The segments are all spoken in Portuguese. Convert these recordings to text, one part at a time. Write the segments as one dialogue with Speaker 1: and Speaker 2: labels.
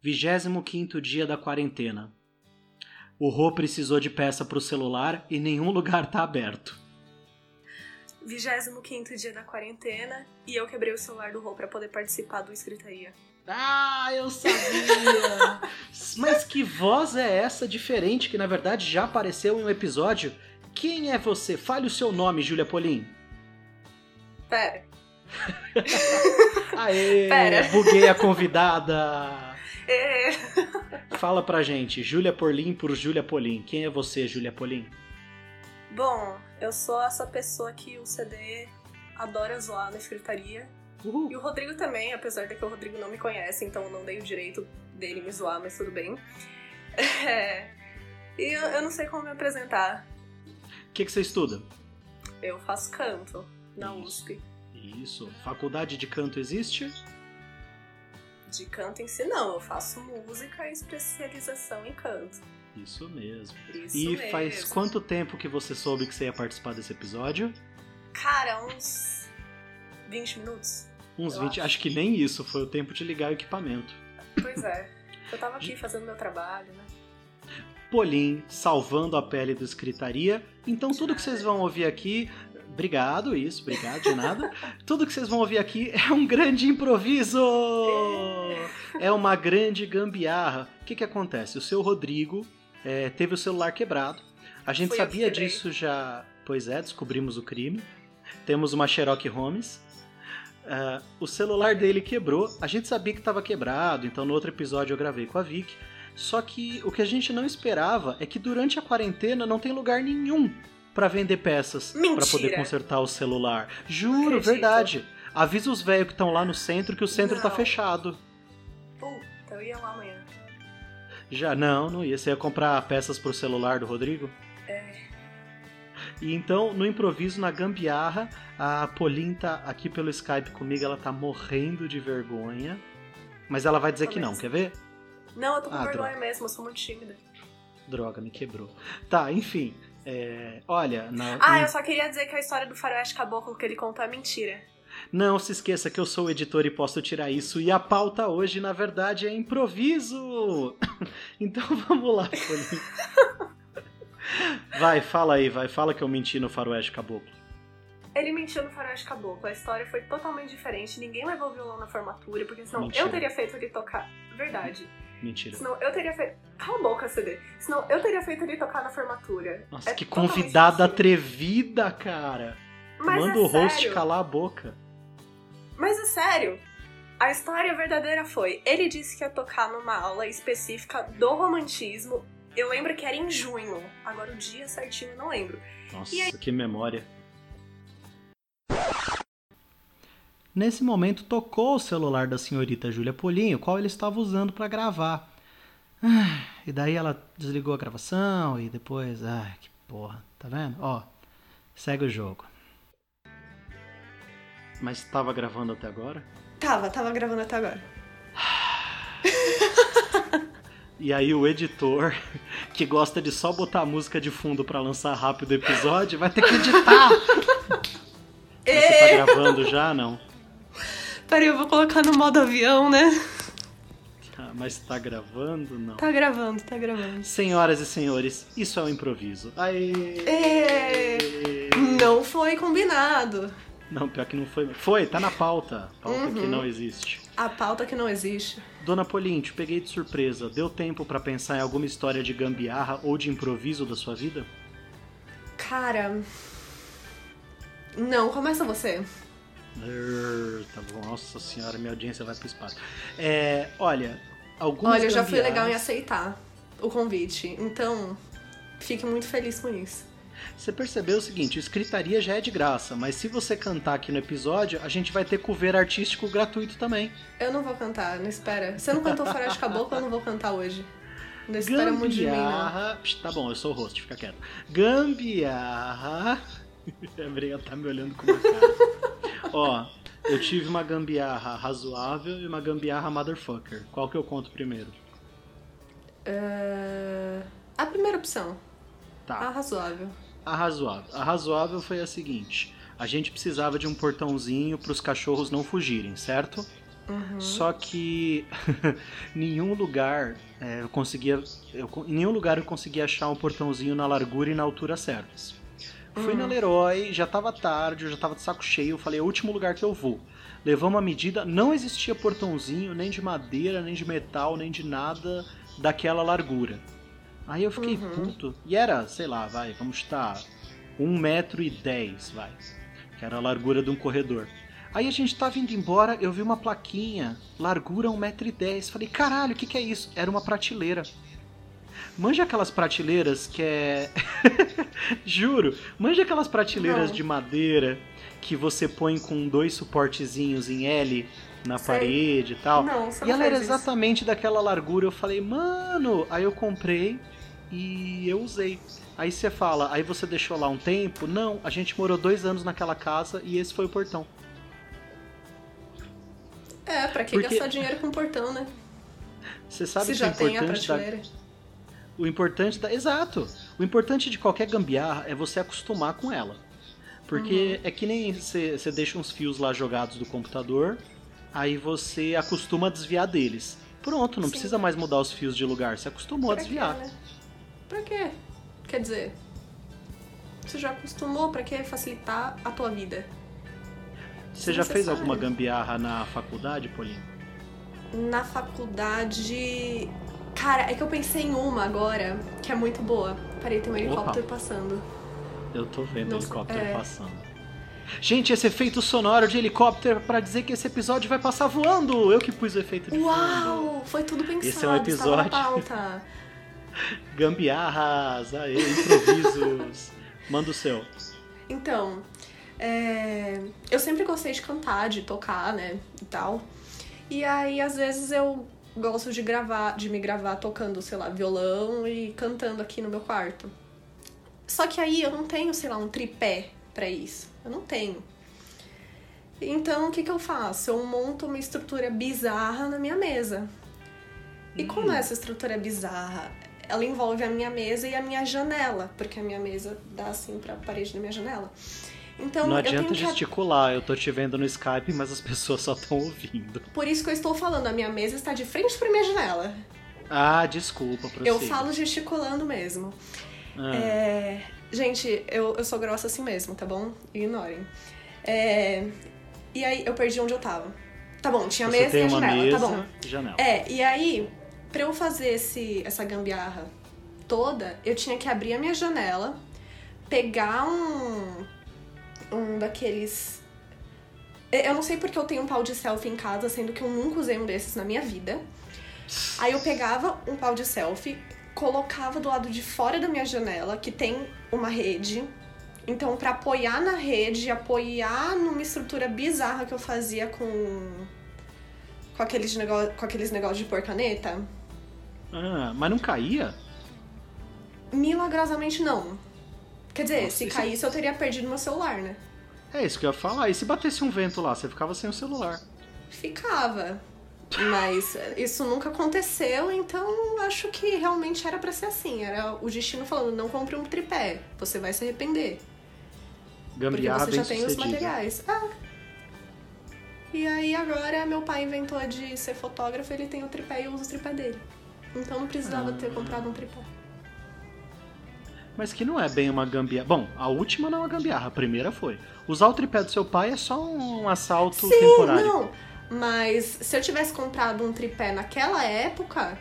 Speaker 1: 25 dia da quarentena. O Rô precisou de peça pro celular e nenhum lugar tá aberto.
Speaker 2: 25 dia da quarentena e eu quebrei o celular do Rô pra poder participar do Escritaria.
Speaker 1: Ah, eu sabia! Mas que voz é essa diferente que na verdade já apareceu em um episódio? Quem é você? Fale o seu nome, Júlia Polim.
Speaker 2: Pera.
Speaker 1: Aê!
Speaker 2: Pera.
Speaker 1: Buguei a convidada!
Speaker 2: É.
Speaker 1: Fala pra gente, Júlia Polim por Júlia Polim. Quem é você, Júlia Polim?
Speaker 2: Bom, eu sou essa pessoa que o CD adora zoar na escritaria.
Speaker 1: Uhul.
Speaker 2: E o Rodrigo também, apesar de que o Rodrigo não me conhece, então eu não dei o direito dele me zoar, mas tudo bem. É. E eu, eu não sei como me apresentar.
Speaker 1: O que, que você estuda?
Speaker 2: Eu faço canto na USP.
Speaker 1: Isso. Faculdade de canto existe?
Speaker 2: De canto em si, não. Eu faço música e especialização em canto.
Speaker 1: Isso mesmo.
Speaker 2: Isso
Speaker 1: e
Speaker 2: mesmo.
Speaker 1: faz quanto tempo que você soube que você ia participar desse episódio?
Speaker 2: Cara, uns 20 minutos.
Speaker 1: Uns
Speaker 2: Eu
Speaker 1: 20, acho.
Speaker 2: acho.
Speaker 1: que nem isso, foi o tempo de ligar o equipamento.
Speaker 2: Pois é. Eu tava aqui fazendo meu trabalho, né?
Speaker 1: Polim salvando a pele do escritaria. Então tudo que vocês vão ouvir aqui. Obrigado, isso, obrigado, de nada. tudo que vocês vão ouvir aqui é um grande improviso! É uma grande gambiarra. O que, que acontece? O seu Rodrigo é, teve o celular quebrado. A gente
Speaker 2: que
Speaker 1: sabia disso já. Pois é, descobrimos o crime. Temos uma Sherlock Holmes. Ah, o celular dele quebrou. A gente sabia que estava quebrado, então no outro episódio eu gravei com a Vic. Só que o que a gente não esperava é que durante a quarentena não tem lugar nenhum pra vender peças pra
Speaker 2: Mentira.
Speaker 1: poder consertar o celular. Juro, verdade. Avisa os velhos que estão lá no centro que o centro tá
Speaker 2: Não.
Speaker 1: fechado.
Speaker 2: Puta, eu ia lá amanhã.
Speaker 1: Já não, não ia. Você ia comprar peças pro celular do Rodrigo?
Speaker 2: É.
Speaker 1: E então, no improviso, na gambiarra, a Pauline tá aqui pelo Skype comigo, ela tá morrendo de vergonha. Mas ela vai dizer que não, quer ver?
Speaker 2: Não, eu tô com
Speaker 1: Ah,
Speaker 2: vergonha
Speaker 1: droga.
Speaker 2: mesmo, eu sou muito tímida.
Speaker 1: Droga, me quebrou. Tá, enfim. É, olha, na-
Speaker 2: Ah,
Speaker 1: em-
Speaker 2: eu só queria dizer que a história do faroeste caboclo que ele contou é mentira.
Speaker 1: não se esqueça que eu sou o editor e posso tirar isso. E a pauta hoje, na verdade, é improviso. Então vamos lá. Vai, fala aí, vai. Fala que eu menti no faroeste caboclo.
Speaker 2: Ele mentiu no faroeste caboclo, a história foi totalmente diferente, ninguém levou violão na formatura, porque senão
Speaker 1: Mentira.
Speaker 2: eu teria feito ele tocar. Verdade.
Speaker 1: Mentira.
Speaker 2: Senão eu teria feito. Cala a boca, CD. Senão eu teria feito ele tocar na formatura.
Speaker 1: Nossa,
Speaker 2: É
Speaker 1: que convidada
Speaker 2: possível.
Speaker 1: atrevida, cara.
Speaker 2: Mas
Speaker 1: Manda
Speaker 2: é
Speaker 1: o host
Speaker 2: sério.
Speaker 1: calar a boca.
Speaker 2: Mas é sério. A história verdadeira foi: ele disse que ia tocar numa aula específica do romantismo. Eu lembro que era em junho. Agora o dia certinho eu não lembro.
Speaker 1: Nossa,
Speaker 2: aí-
Speaker 1: que memória. Nesse momento tocou o celular da senhorita Júlia Polinho, o qual ele estava usando para gravar. Ah, E daí ela desligou a gravação e depois, ai, que porra, tá vendo? Ó, segue o jogo. Mas estava gravando até agora?
Speaker 2: Tava, tava gravando até agora.
Speaker 1: E aí o editor, que gosta de só botar a música de fundo para lançar rápido o episódio, vai ter que editar. Você tá gravando já, não?
Speaker 2: Peraí, eu vou colocar no modo avião, né?
Speaker 1: Tá, mas tá gravando, não?
Speaker 2: Tá gravando, tá gravando.
Speaker 1: Senhoras e senhores, isso é um improviso. Aê!
Speaker 2: Ê! Não foi combinado.
Speaker 1: Não, pior que não foi. Foi, tá na pauta. Pauta
Speaker 2: Uhum.
Speaker 1: que não existe.
Speaker 2: A pauta que não existe.
Speaker 1: Dona Pauline, te peguei de surpresa. Deu tempo pra pensar em alguma história de gambiarra ou de improviso da sua vida?
Speaker 2: Cara. Não, começa você.
Speaker 1: Tá bom, nossa senhora, minha audiência vai pro espaço. É, olha, algumas
Speaker 2: Olha, eu já fui legal em aceitar o convite. Então, fique muito feliz com isso.
Speaker 1: Você percebeu o seguinte, escritaria já é de graça, mas se você cantar aqui no episódio, a gente vai ter cover artístico gratuito também.
Speaker 2: Eu não vou cantar, não espera. Você não cantou Faroeste Caboclo, eu não vou cantar hoje. Não espera muito de mim, não.
Speaker 1: Psh, Tá bom, eu sou o host, fica quieto. Gambiarra. A Breia tá me olhando com uma cara. Ó, eu tive uma gambiarra razoável e uma gambiarra motherfucker. Qual que eu conto primeiro?
Speaker 2: É, A primeira opção, a
Speaker 1: Tá,
Speaker 2: razoável.
Speaker 1: a razoável. A razoável foi a seguinte: a gente precisava de um portãozinho para os cachorros não fugirem, certo?
Speaker 2: Uhum.
Speaker 1: Só que nenhum lugar é, eu conseguia. Eu, em nenhum lugar eu conseguia achar um portãozinho na largura e na altura certas. Fui
Speaker 2: Uhum.
Speaker 1: na Leroy, já tava tarde, eu já tava de saco cheio, eu falei, é o último lugar que eu vou. Levamos a medida, não existia portãozinho, nem de madeira, nem de metal, nem de nada daquela largura. Aí eu fiquei
Speaker 2: Uhum.
Speaker 1: puto. E era, sei lá, vai, vamos chutar, um metro e dez, vai. Que era a largura de um corredor. Aí a gente tava indo embora, eu vi uma plaquinha, largura 1,10m. Falei, caralho, o que, que é isso? Era uma prateleira. Manja aquelas prateleiras que é. Juro, manja aquelas prateleiras
Speaker 2: Não.
Speaker 1: de madeira que você põe com dois suportezinhos em L na
Speaker 2: Sei.
Speaker 1: parede e tal.
Speaker 2: Não, você
Speaker 1: E ela era
Speaker 2: isso.
Speaker 1: exatamente daquela largura. Eu falei, mano. Aí eu comprei e eu usei. Aí você fala, aí você deixou lá um tempo? Não, a gente morou dois anos naquela casa e esse foi o portão.
Speaker 2: É, pra que
Speaker 1: Porque-
Speaker 2: gastar dinheiro com portão, né?
Speaker 1: Você sabe
Speaker 2: Se
Speaker 1: que
Speaker 2: já
Speaker 1: o
Speaker 2: tem a
Speaker 1: importante da,
Speaker 2: prateleira.
Speaker 1: O importante da, exato. O importante de qualquer gambiarra é você acostumar com ela. Porque
Speaker 2: Uhum.
Speaker 1: é que nem você deixa uns fios lá jogados do computador, aí você acostuma a desviar deles. Pronto, não
Speaker 2: Sim.
Speaker 1: precisa mais mudar os fios de lugar, você acostumou a
Speaker 2: Pra quê,
Speaker 1: desviar.
Speaker 2: né? Pra quê? Quer dizer, você já acostumou, pra que facilitar a tua vida?
Speaker 1: Você já fez alguma gambiarra na faculdade, Paulinho?
Speaker 2: Na faculdade. Cara, é que eu pensei em uma agora que é muito boa. Peraí, tem um helicóptero passando.
Speaker 1: Eu tô vendo o
Speaker 2: Nossa,
Speaker 1: helicóptero
Speaker 2: é.
Speaker 1: passando. Gente, esse efeito sonoro de helicóptero pra dizer que esse episódio vai passar voando. Eu que pus o efeito de fundo.
Speaker 2: Uau! Foi tudo pensado.
Speaker 1: Esse é um episódio. Gambiarras, aê, improvisos. Manda o seu.
Speaker 2: Então, é, eu sempre gostei de cantar, de tocar, né, e tal. E aí, às vezes, eu gosto de gravar, de me gravar tocando, sei lá, violão e cantando aqui no meu quarto. Só que aí eu não tenho, sei lá, um tripé pra isso. Eu não tenho. Então, o que que eu faço? Eu monto uma estrutura bizarra na minha mesa. E como é essa estrutura bizarra? Ela envolve a minha mesa e a minha janela, porque a minha mesa dá assim pra parede da minha janela. Então,
Speaker 1: Não
Speaker 2: eu
Speaker 1: adianta
Speaker 2: que
Speaker 1: gesticular, eu tô te vendo no Skype, mas as pessoas só estão ouvindo.
Speaker 2: Por isso que eu estou falando, a minha mesa está de frente para minha janela.
Speaker 1: Ah, desculpa, prossiga.
Speaker 2: Eu falo gesticulando mesmo.
Speaker 1: Ah,
Speaker 2: É, Gente, eu, eu sou grossa assim mesmo, tá bom? Ignorem. É, E aí, eu perdi onde eu tava. Tá bom, tinha
Speaker 1: você
Speaker 2: mesa
Speaker 1: tem
Speaker 2: e a janela,
Speaker 1: mesa
Speaker 2: tá bom.
Speaker 1: janela.
Speaker 2: É, e aí, pra eu fazer esse, essa gambiarra toda, eu tinha que abrir a minha janela, pegar um. Um daqueles. Eu não sei porque eu tenho um pau de selfie em casa, sendo que eu nunca usei um desses na minha vida. Aí eu pegava um pau de selfie, colocava do lado de fora da minha janela, que tem uma rede. Então, pra apoiar na rede, apoiar numa estrutura bizarra que eu fazia com com aqueles, negócio, com aqueles negócios de pôr caneta?
Speaker 1: Ah, mas não caía?
Speaker 2: Milagrosamente não. Quer dizer,
Speaker 1: Nossa,
Speaker 2: se
Speaker 1: isso-
Speaker 2: caísse eu teria perdido meu celular, né?
Speaker 1: É isso que eu ia falar. E se batesse um vento lá, você ficava sem o celular?
Speaker 2: Ficava. Mas isso nunca aconteceu, então acho que realmente era pra ser assim. Era o destino falando, não compre um tripé, você vai se arrepender. Porque
Speaker 1: Gambiarra
Speaker 2: você
Speaker 1: bem
Speaker 2: já tem os materiais. Ah. E aí agora meu pai inventou de ser fotógrafo, ele tem o tripé e eu uso o tripé dele. Então não precisava
Speaker 1: Ah.
Speaker 2: ter comprado um tripé.
Speaker 1: Mas que não é bem uma gambiarra. Bom, a última não é uma gambiarra, a primeira foi. Usar o tripé do seu pai é só um assalto
Speaker 2: Sim,
Speaker 1: temporário.
Speaker 2: não. Mas se eu tivesse comprado um tripé naquela época,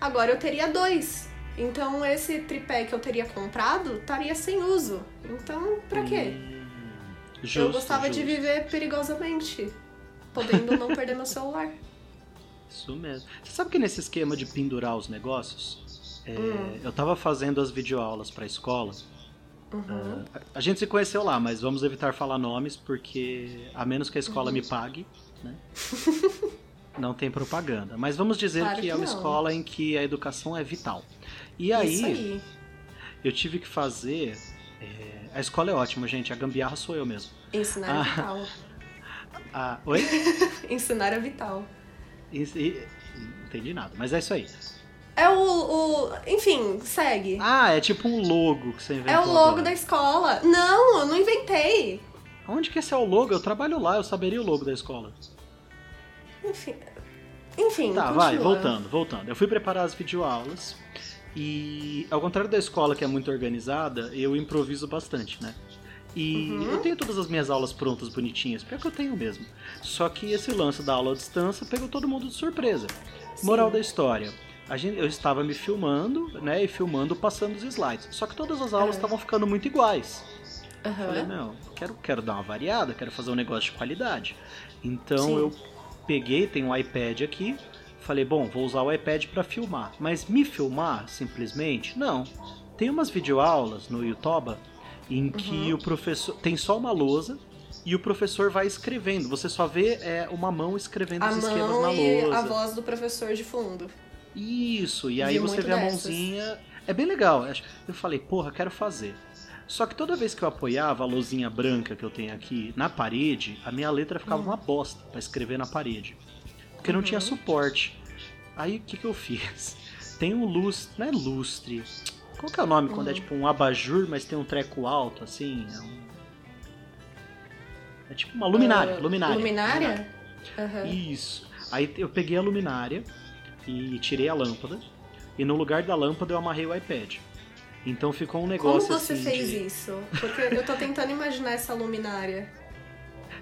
Speaker 2: agora eu teria dois. Então esse tripé que eu teria comprado estaria sem uso. Então, pra quê?
Speaker 1: Hum,
Speaker 2: eu
Speaker 1: justo,
Speaker 2: gostava de
Speaker 1: justo.
Speaker 2: viver perigosamente, podendo não perder meu celular.
Speaker 1: Isso mesmo. Você sabe que nesse esquema de pendurar os negócios, é,
Speaker 2: Hum.
Speaker 1: eu tava fazendo as videoaulas pra escola.
Speaker 2: Uhum.
Speaker 1: A- A gente se conheceu lá, mas vamos evitar falar nomes, porque a menos que a escola
Speaker 2: Uhum.
Speaker 1: me pague, né? não tem propaganda. Mas vamos dizer
Speaker 2: Claro
Speaker 1: que,
Speaker 2: que
Speaker 1: é uma
Speaker 2: não.
Speaker 1: escola em que a educação é vital. E aí,
Speaker 2: aí.
Speaker 1: eu tive que fazer. é, A escola é ótima, gente. A gambiarra sou eu mesmo.
Speaker 2: Ensinar
Speaker 1: Ah.
Speaker 2: é vital.
Speaker 1: Ah, oi?
Speaker 2: Ensinar é vital.
Speaker 1: Entendi nada, mas é isso aí.
Speaker 2: É o, o. Enfim, segue.
Speaker 1: Ah, é tipo um logo que você inventou.
Speaker 2: é o logo
Speaker 1: agora.
Speaker 2: da escola. Não, eu não inventei.
Speaker 1: Onde que esse é o logo? Eu trabalho lá, eu saberia o logo da escola.
Speaker 2: Enfim. Enfim,
Speaker 1: Tá,
Speaker 2: continua.
Speaker 1: vai, voltando, voltando. Eu fui preparar as videoaulas e, ao contrário da escola que é muito organizada, eu improviso bastante, né? E
Speaker 2: Uhum.
Speaker 1: eu tenho todas as minhas aulas prontas, bonitinhas, pior que eu tenho mesmo. Só que esse lance da aula à distância pegou todo mundo de surpresa.
Speaker 2: Sim.
Speaker 1: Moral da história. Gente, eu estava me filmando, né, e filmando passando os slides. Só que todas as aulas
Speaker 2: É.
Speaker 1: estavam ficando muito iguais.
Speaker 2: Aham.
Speaker 1: Falei, não, quero, quero dar uma variada, quero fazer um negócio de qualidade. Então
Speaker 2: Sim.
Speaker 1: eu peguei, tem um iPad aqui, falei, bom, vou usar o iPad para filmar. Mas me filmar, simplesmente? Não. Tem umas videoaulas no YouTube em que
Speaker 2: Uhum.
Speaker 1: o professor tem só uma lousa e o professor vai escrevendo. Você só vê é, uma mão escrevendo
Speaker 2: A
Speaker 1: os esquemas na
Speaker 2: mão e
Speaker 1: lousa.
Speaker 2: a voz do professor de fundo.
Speaker 1: Isso, e aí
Speaker 2: Vi
Speaker 1: você
Speaker 2: muito
Speaker 1: vê a
Speaker 2: dessas.
Speaker 1: mãozinha. É bem legal. Eu falei, porra, quero fazer. Só que toda vez que eu apoiava a luzinha branca que eu tenho aqui na parede, a minha letra ficava uma bosta pra escrever na parede. Porque não tinha
Speaker 2: Uhum.
Speaker 1: suporte. Aí o que, que eu fiz? Tem um lustre. Não é lustre. Qual que é o nome quando é
Speaker 2: Uhum.
Speaker 1: tipo um abajur, mas tem um treco alto, assim? É, um... é tipo uma luminária.
Speaker 2: Ah,
Speaker 1: luminária.
Speaker 2: Luminária? Aham.
Speaker 1: Isso. Aí eu peguei a luminária e tirei a lâmpada. E no lugar da lâmpada eu amarrei o iPad. Então ficou um
Speaker 2: Como
Speaker 1: negócio
Speaker 2: você
Speaker 1: assim.
Speaker 2: fez
Speaker 1: de-
Speaker 2: isso? Porque eu tô tentando imaginar essa luminária.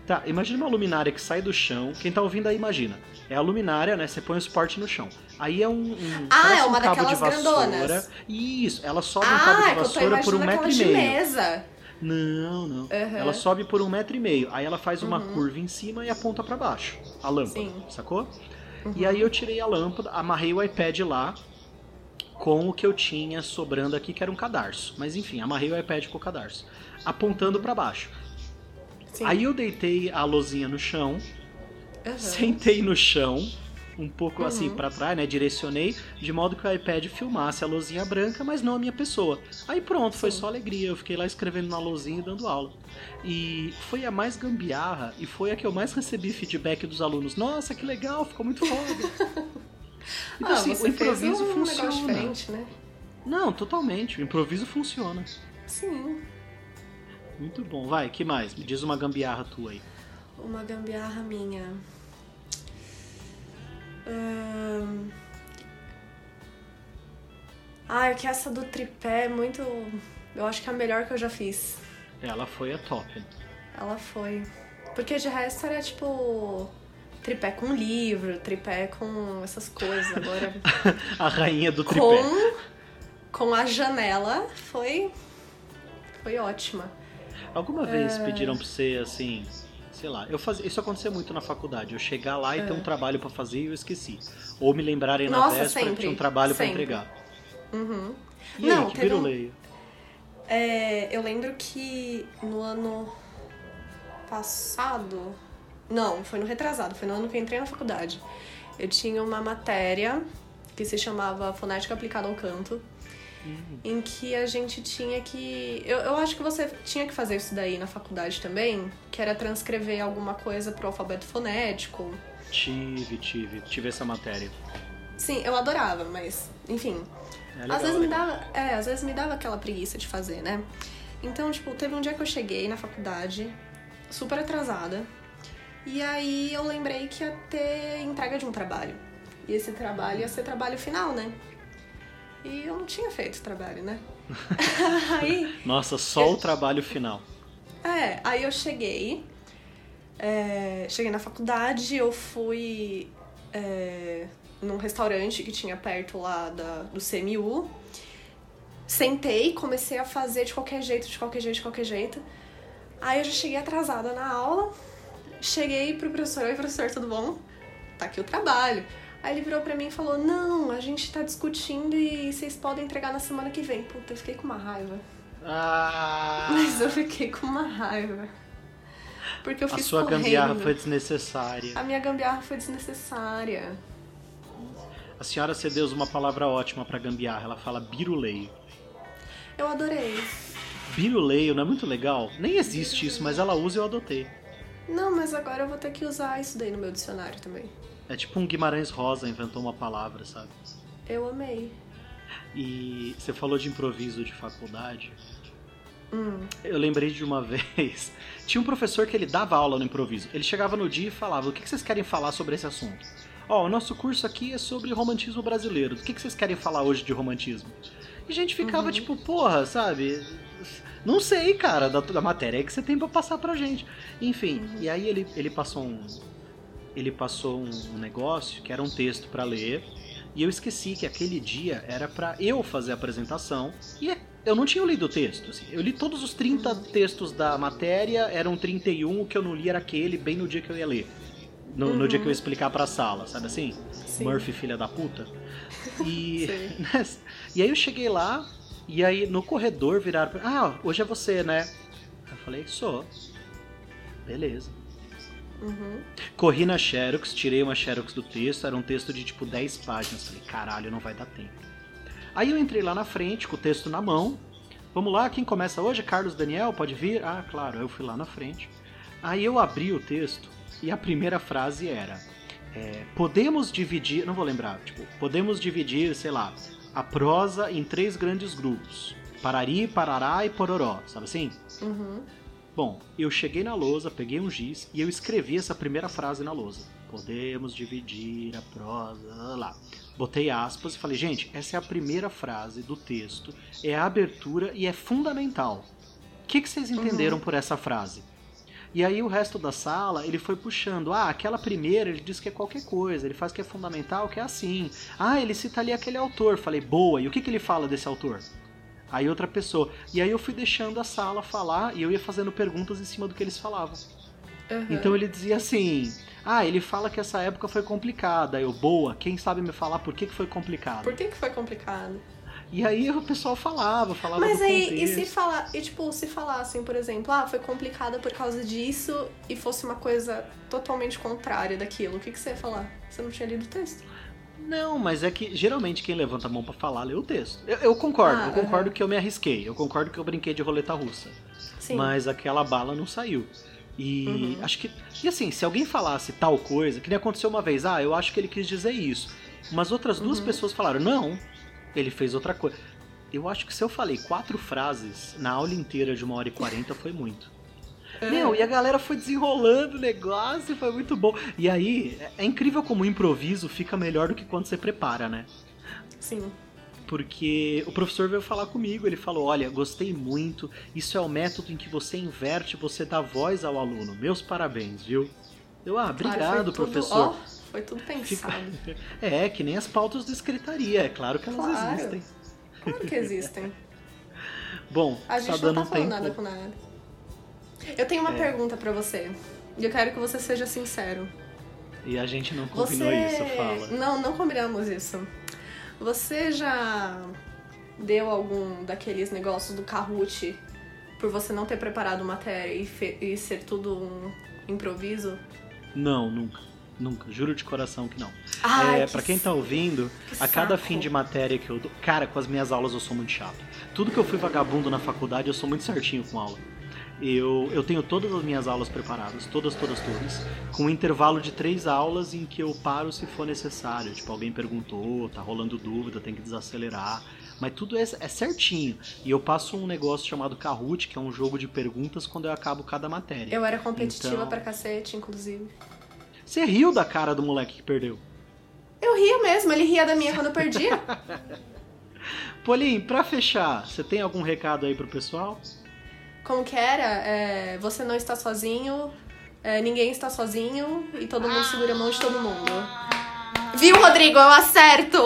Speaker 1: Tá, imagina uma luminária que sai do chão. Quem tá ouvindo aí imagina. É a luminária, né? Você põe o suporte no chão. Aí é um. um
Speaker 2: Ah, é uma
Speaker 1: um cabo de
Speaker 2: daquelas
Speaker 1: vassoura.
Speaker 2: grandonas.
Speaker 1: Isso, ela sobe um cabo
Speaker 2: Ah,
Speaker 1: de
Speaker 2: é
Speaker 1: vassoura por um metro e
Speaker 2: de
Speaker 1: meio.
Speaker 2: mesa.
Speaker 1: Não, não.
Speaker 2: Aham.
Speaker 1: Ela sobe por um metro e meio. Aí ela faz uma
Speaker 2: Uhum.
Speaker 1: curva em cima e aponta pra baixo. A lâmpada,
Speaker 2: Sim.
Speaker 1: sacou?
Speaker 2: Uhum.
Speaker 1: E aí eu tirei a lâmpada, amarrei o iPad lá com o que eu tinha sobrando aqui, que era um cadarço. Mas enfim, amarrei o iPad com o cadarço, apontando pra baixo.
Speaker 2: Sim.
Speaker 1: Aí eu deitei a lozinha no chão,
Speaker 2: Aham.
Speaker 1: sentei no chão, um pouco assim
Speaker 2: Uhum.
Speaker 1: pra trás, né? Direcionei de modo que o iPad filmasse a lozinha branca, mas não a minha pessoa. Aí pronto, foi
Speaker 2: Sim.
Speaker 1: só alegria. Eu fiquei lá escrevendo na lozinha e dando aula. E foi a mais gambiarra e foi a que eu mais recebi feedback dos alunos. Nossa, que legal, ficou muito foda. Então,
Speaker 2: Ah,
Speaker 1: assim, o improviso
Speaker 2: um
Speaker 1: funciona.
Speaker 2: né?
Speaker 1: Não, totalmente. O improviso funciona.
Speaker 2: Sim.
Speaker 1: Muito bom. Vai, que mais? Me diz uma gambiarra tua aí.
Speaker 2: Uma gambiarra minha. Ahn. Ah, é que essa do tripé é muito. Eu acho que é a melhor que eu já fiz.
Speaker 1: Ela foi a top.
Speaker 2: Ela foi. Porque de resto era tipo. Tripé com livro, tripé com essas coisas. Agora.
Speaker 1: A rainha do tripé.
Speaker 2: com. Com a janela foi. Foi ótima.
Speaker 1: Alguma
Speaker 2: É.
Speaker 1: vez pediram pra você assim, sei lá, eu fazia, isso acontecia muito na faculdade, eu chegar lá e ter
Speaker 2: É.
Speaker 1: um trabalho pra fazer e eu esqueci. Ou me lembrarem na
Speaker 2: Nossa,
Speaker 1: véspera que
Speaker 2: sempre,
Speaker 1: tinha um trabalho pra
Speaker 2: sempre.
Speaker 1: entregar.
Speaker 2: Uhum.
Speaker 1: E
Speaker 2: Não,
Speaker 1: aí, que
Speaker 2: teve um-
Speaker 1: viruleio?
Speaker 2: É, eu lembro que no ano passado. Não, foi no retrasado, foi no ano que eu entrei na faculdade. Eu tinha uma matéria que se chamava Fonética Aplicada ao Canto,
Speaker 1: Hum.
Speaker 2: em que a gente tinha que. Eu, eu acho que você tinha que fazer isso daí na faculdade também, que era transcrever alguma coisa pro alfabeto fonético.
Speaker 1: Tive, tive, tive essa matéria.
Speaker 2: Sim, eu adorava, mas, enfim,
Speaker 1: É legal,
Speaker 2: às vezes me dava, é, às vezes me dava aquela preguiça de fazer, né? Então, tipo, teve um dia que eu cheguei na faculdade, super atrasada, e aí eu lembrei que ia ter entrega de um trabalho. E esse trabalho ia ser trabalho final, né? E eu não tinha feito trabalho, né? aí,
Speaker 1: Nossa, só o trabalho final.
Speaker 2: é, aí eu cheguei, é, cheguei na faculdade, eu fui é, num restaurante que tinha perto lá da, do CMU, sentei, comecei a fazer de qualquer jeito, de qualquer jeito, de qualquer jeito. Aí eu já cheguei atrasada na aula, cheguei pro professor, oi professor, tudo bom? Tá aqui o trabalho. Aí ele virou pra mim e falou, não, a gente tá discutindo e vocês podem entregar na semana que vem. Puta, eu fiquei com uma raiva.
Speaker 1: Ah,
Speaker 2: Mas eu fiquei com uma raiva. Porque eu
Speaker 1: a
Speaker 2: fiz
Speaker 1: sua
Speaker 2: correndo.
Speaker 1: gambiarra foi desnecessária.
Speaker 2: A minha gambiarra foi desnecessária.
Speaker 1: A senhora cedeu uma palavra ótima pra gambiarra, ela fala biruleio.
Speaker 2: Eu adorei.
Speaker 1: Biruleio não é muito legal? Nem existe isso, mas ela usa e eu adotei.
Speaker 2: Não, mas agora eu vou ter que usar isso daí no meu dicionário também.
Speaker 1: É tipo um Guimarães Rosa inventou uma palavra, sabe?
Speaker 2: Eu amei.
Speaker 1: E você falou de improviso de faculdade.
Speaker 2: Hum.
Speaker 1: Eu lembrei de uma vez. Tinha um professor que ele dava aula no improviso. Ele chegava no dia e falava: O que vocês querem falar sobre esse assunto? Ó, oh, o nosso curso aqui é sobre romantismo brasileiro. O que vocês querem falar hoje de romantismo? E a gente ficava
Speaker 2: Uhum.
Speaker 1: tipo, porra, sabe? Não sei, cara, da, da matéria que você tem pra passar pra gente. Enfim, e aí ele, ele passou um. Ele passou um, um negócio que era um texto pra ler. E eu esqueci que aquele dia era pra eu fazer a apresentação. E eu não tinha lido o texto. assim. Eu li todos os 30 textos da matéria, eram 31, o que eu não li era aquele, bem no dia que eu ia ler. No, no
Speaker 2: Uhum.
Speaker 1: dia que eu ia explicar pra sala, sabe assim?
Speaker 2: Sim.
Speaker 1: Murphy, filha da puta. E, e aí eu cheguei lá, e aí no corredor viraram pra Ah, hoje é você, né? Eu falei, sou. Beleza.
Speaker 2: Uhum.
Speaker 1: Corri na Xerox, tirei uma Xerox do texto, era um texto de tipo 10 páginas. Falei, caralho, não vai dar tempo. Aí eu entrei lá na frente, com o texto na mão. Vamos lá, quem começa hoje? Carlos Daniel, pode vir? Ah, claro, eu fui lá na frente. Aí eu abri o texto e a primeira frase era: é, Podemos dividir, não vou lembrar, tipo, podemos dividir, sei lá, a prosa em três grandes grupos: Parari, Parará e Pororó, sabe assim?
Speaker 2: Uhum.
Speaker 1: Bom, eu cheguei na lousa, peguei um giz e eu escrevi essa primeira frase na lousa. Podemos dividir a prosa, lá. Botei aspas e falei, gente, essa é a primeira frase do texto, é a abertura e é fundamental. O que, que vocês entenderam por essa frase? E aí o resto da sala, ele foi puxando. Ah, aquela primeira, ele diz que é qualquer coisa, ele faz que é fundamental, que é assim. Ah, ele cita ali aquele autor. Falei, boa, e o que, que ele fala desse autor? Aí outra pessoa. E aí eu fui deixando a sala falar e eu ia fazendo perguntas em cima do que eles falavam.
Speaker 2: Uhum.
Speaker 1: Então ele dizia assim: Ah, ele fala que essa época foi complicada. Eu, boa, quem sabe me falar por que, que foi complicado?
Speaker 2: Por que, que foi complicado?
Speaker 1: E aí o pessoal falava, falava
Speaker 2: Mas aí, e se falar, e tipo, se falassem, por exemplo, ah, foi complicada por causa disso e fosse uma coisa totalmente contrária daquilo, o que, que você ia falar? Você não tinha lido o texto?
Speaker 1: Não, mas é que geralmente quem levanta a mão pra falar lê o texto. Eu, eu concordo,
Speaker 2: Ah,
Speaker 1: eu concordo que eu me arrisquei, eu concordo que eu brinquei de roleta russa.
Speaker 2: Sim.
Speaker 1: Mas aquela bala não saiu. E
Speaker 2: Uhum.
Speaker 1: acho que. E assim, se alguém falasse tal coisa, que nem aconteceu uma vez, ah, eu acho que ele quis dizer isso. Mas outras duas
Speaker 2: Uhum.
Speaker 1: pessoas falaram, não, ele fez outra coisa. Eu acho que se eu falei quatro frases na aula inteira de uma hora e quarenta foi muito.
Speaker 2: É.
Speaker 1: Meu, e a galera foi desenrolando o negócio, foi muito bom. E aí, é- incrível como o improviso fica melhor do que quando você prepara, né?
Speaker 2: Sim.
Speaker 1: Porque o professor veio falar comigo, ele falou: Olha, gostei muito, isso é o método em que você inverte, você dá voz ao aluno. Meus parabéns, viu? Eu, ah,
Speaker 2: Claro,
Speaker 1: obrigado,
Speaker 2: tudo-
Speaker 1: professor.
Speaker 2: ó, foi tudo
Speaker 1: Fica-
Speaker 2: pensado.
Speaker 1: É, que nem as pautas de escritaria, é claro que elas
Speaker 2: Claro.
Speaker 1: existem.
Speaker 2: Claro que existem.
Speaker 1: Bom,
Speaker 2: A gente
Speaker 1: tá
Speaker 2: não
Speaker 1: dando
Speaker 2: tá
Speaker 1: um
Speaker 2: falando
Speaker 1: tempo.
Speaker 2: nada com nada. Eu tenho uma
Speaker 1: É.
Speaker 2: pergunta pra você. E eu quero que você seja sincero.
Speaker 1: E a gente não
Speaker 2: Você.
Speaker 1: combinou isso, fala.
Speaker 2: Não, não combinamos isso. Você já deu algum daqueles negócios do Kahoot por você não ter preparado matéria e, fe- e ser tudo um improviso?
Speaker 1: Não, nunca. Nunca, juro de coração que não.
Speaker 2: Ai,
Speaker 1: é,
Speaker 2: que
Speaker 1: para quem tá ouvindo,
Speaker 2: que
Speaker 1: a cada
Speaker 2: saco.
Speaker 1: fim de matéria que eu dou. Cara, com as minhas aulas eu sou muito chato. Tudo que eu fui vagabundo na faculdade, eu sou muito certinho com aula. Eu, eu tenho todas as minhas aulas preparadas, todas, todas, todas, com um intervalo de três aulas em que eu paro se for necessário. Tipo, alguém perguntou, tá rolando dúvida, tem que desacelerar. Mas tudo é, é certinho. E eu passo um negócio chamado Kahoot, que é um jogo de perguntas quando eu acabo cada matéria.
Speaker 2: Eu era competitiva
Speaker 1: Então-
Speaker 2: pra cacete, inclusive.
Speaker 1: Você riu da cara do moleque que perdeu.
Speaker 2: Eu ria mesmo, ele ria da minha quando eu perdia.
Speaker 1: Polim, pra fechar, você tem algum recado aí pro pessoal?
Speaker 2: Como que era? É, você não está sozinho, é, ninguém está sozinho e todo mundo segura a mão de todo mundo. Viu, Rodrigo? Eu acerto!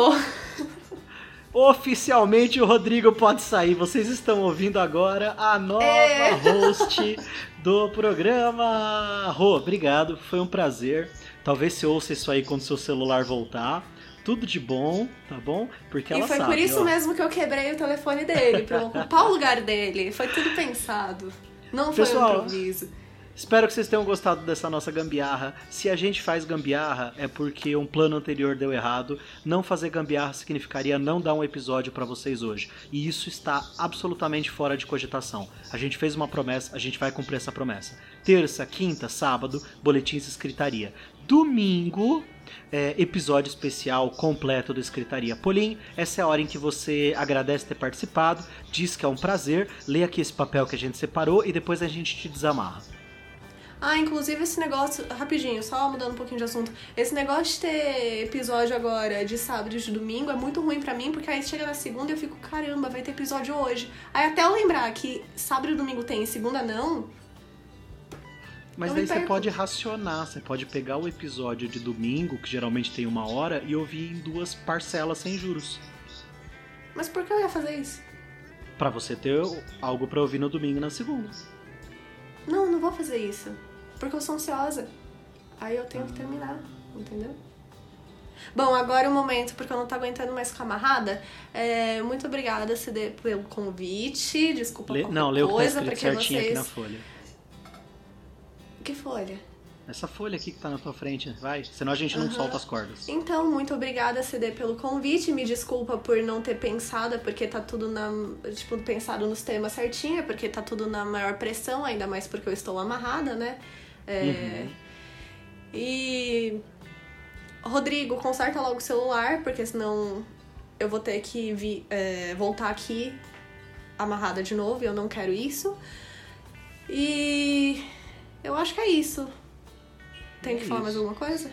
Speaker 1: Oficialmente o Rodrigo pode sair. Vocês estão ouvindo agora a nova
Speaker 2: É.
Speaker 1: host do programa. Rô, obrigado, foi um prazer. Talvez você ouça isso aí quando seu celular voltar. Tudo de bom, tá bom? Porque ela
Speaker 2: e foi
Speaker 1: sabe,
Speaker 2: por isso
Speaker 1: ó.
Speaker 2: mesmo que eu quebrei o telefone dele, pra eu ocupar o lugar dele. Foi tudo pensado. Não foi
Speaker 1: Pessoal,
Speaker 2: um improviso.
Speaker 1: Espero que vocês tenham gostado dessa nossa gambiarra. Se a gente faz gambiarra, é porque um plano anterior deu errado. Não fazer gambiarra significaria não dar um episódio pra vocês hoje. E isso está absolutamente fora de cogitação. A gente fez uma promessa, a gente vai cumprir essa promessa. Terça, quinta, sábado, boletins escritaria. Domingo, é, episódio especial completo do Escritaria Polim. Essa é a hora em que você agradece ter participado, diz que é um prazer, lê aqui esse papel que a gente separou e depois a gente te desamarra.
Speaker 2: Ah, inclusive esse negócio, rapidinho, só mudando um pouquinho de assunto. Esse negócio de ter episódio agora de sábado e de domingo é muito ruim pra mim, porque aí chega na segunda e eu fico, caramba, vai ter episódio hoje. Aí até eu lembrar que sábado e domingo tem e segunda não.
Speaker 1: Mas daí você pode racionar, você pode pegar o episódio de domingo, que geralmente tem uma hora, e ouvir em duas parcelas sem juros.
Speaker 2: Mas por que eu ia fazer isso?
Speaker 1: Pra você ter algo pra ouvir no domingo e na segunda.
Speaker 2: Não, não vou fazer isso. Porque eu sou ansiosa. Aí eu tenho que terminar, entendeu? Bom, agora o momento, porque eu não tô aguentando mais ficar amarrada. É, muito obrigada, CD, pelo convite. Desculpa
Speaker 1: Lê-
Speaker 2: qualquer
Speaker 1: não, lê o que tá
Speaker 2: coisa, porque
Speaker 1: certinho
Speaker 2: vocês...
Speaker 1: aqui na folha.
Speaker 2: Que folha?
Speaker 1: Essa folha aqui que tá na tua frente, vai. Senão a gente não
Speaker 2: Aham.
Speaker 1: solta as cordas.
Speaker 2: Então, muito obrigada, CD, pelo convite. Me desculpa por não ter pensado, é porque tá tudo na. Tipo, pensado nos temas certinho, é porque tá tudo na maior pressão, ainda mais porque eu estou amarrada, né? É, E. Rodrigo, conserta logo o celular, porque senão eu vou ter que vi- é, voltar aqui amarrada de novo e eu não quero isso. E. Eu acho que é isso. Tem
Speaker 1: É
Speaker 2: que falar mais
Speaker 1: isso.
Speaker 2: alguma coisa?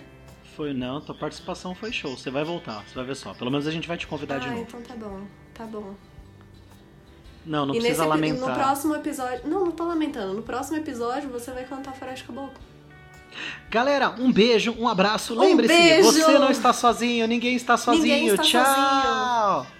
Speaker 1: Foi não, tua participação foi show. Você vai voltar, você vai ver só. Pelo menos a gente vai te convidar de
Speaker 2: ah,
Speaker 1: novo.
Speaker 2: então tá bom, tá bom.
Speaker 1: Não, não
Speaker 2: e
Speaker 1: precisa
Speaker 2: nesse,
Speaker 1: lamentar.
Speaker 2: no próximo episódio. Não, não tô lamentando. No próximo episódio você vai cantar Faroeste Caboclo.
Speaker 1: Galera, um beijo, um abraço.
Speaker 2: Um
Speaker 1: Lembre-se, você não está sozinho, ninguém está sozinho.
Speaker 2: Ninguém está
Speaker 1: Tchau!